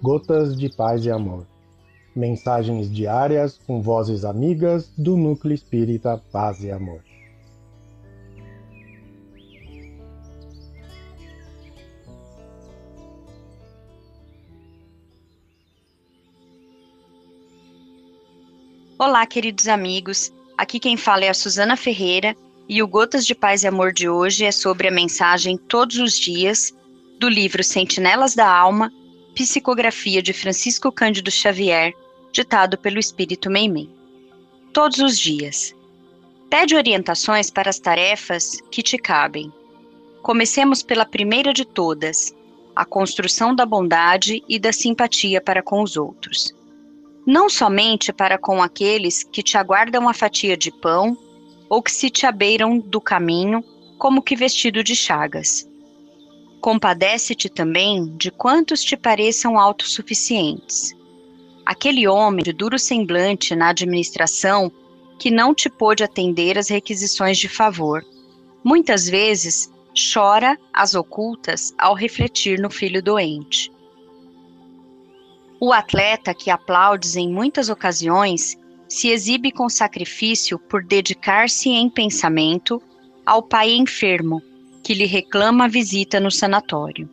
Gotas de Paz e Amor. Mensagens diárias com vozes amigas do Núcleo Espírita Paz e Amor. Olá, queridos amigos. Aqui quem fala é a Suzana Ferreira e o Gotas de Paz e Amor de hoje é sobre a mensagem Todos os Dias do livro Sentinelas da Alma, Psicografia de Francisco Cândido Xavier, ditado pelo Espírito Meimei. Todos os dias. Pede orientações para as tarefas que te cabem. Comecemos pela primeira de todas, a construção da bondade e da simpatia para com os outros não somente para com aqueles que te aguardam a fatia de pão ou que se te abeiram do caminho, como que vestido de chagas. Compadece-te também de quantos te pareçam autossuficientes. Aquele homem de duro semblante na administração que não te pôde atender às requisições de favor. Muitas vezes chora às ocultas ao refletir no filho doente. O atleta que aplaudes em muitas ocasiões se exibe com sacrifício por dedicar-se em pensamento ao pai enfermo que lhe reclama a visita no sanatório.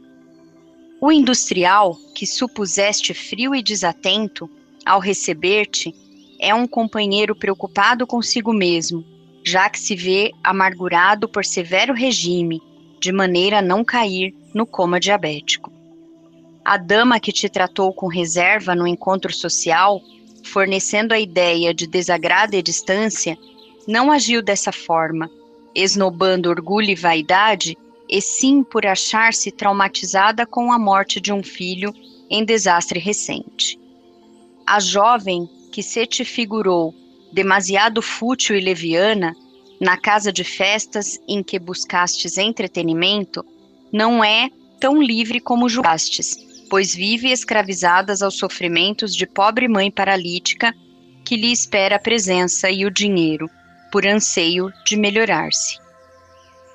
O industrial que supuseste frio e desatento ao receber-te é um companheiro preocupado consigo mesmo, já que se vê amargurado por severo regime, de maneira a não cair no coma diabético. A dama que te tratou com reserva no encontro social, fornecendo a ideia de desagrado e distância, não agiu dessa forma, esnobando orgulho e vaidade, e sim por achar-se traumatizada com a morte de um filho em desastre recente. A jovem que se te figurou demasiado fútil e leviana, na casa de festas em que buscastes entretenimento, não é tão livre como julgastes, pois vive escravizadas aos sofrimentos de pobre mãe paralítica que lhe espera a presença e o dinheiro, por anseio de melhorar-se.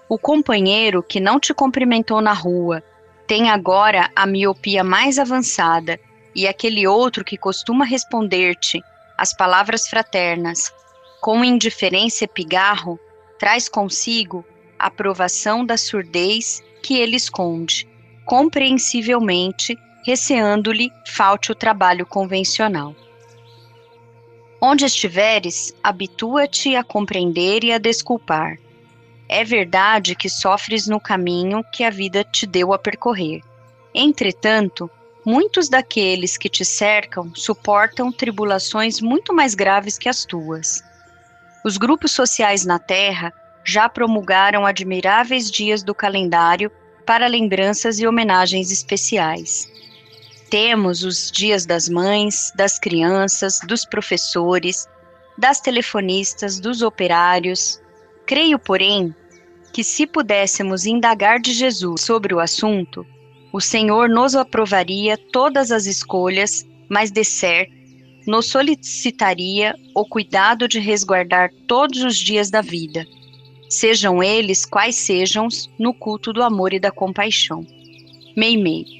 O companheiro que não te cumprimentou na rua tem agora a miopia mais avançada, e aquele outro que costuma responder-te as palavras fraternas com indiferença e pigarro traz consigo a provação da surdez que ele esconde compreensivelmente, receando-lhe falte o trabalho convencional. Onde estiveres, habitua-te a compreender e a desculpar. É verdade que sofres no caminho que a vida te deu a percorrer. Entretanto, muitos daqueles que te cercam suportam tribulações muito mais graves que as tuas. Os grupos sociais na Terra já promulgaram admiráveis dias do calendário para lembranças e homenagens especiais. Temos os dias das mães, das crianças, dos professores, das telefonistas, dos operários. Creio, porém, que se pudéssemos indagar de Jesus sobre o assunto, o Senhor nos aprovaria todas as escolhas, mas de certo nos solicitaria o cuidado de resguardar todos os dias da vida sejam eles quais sejam, no culto do amor e da compaixão. Meimei.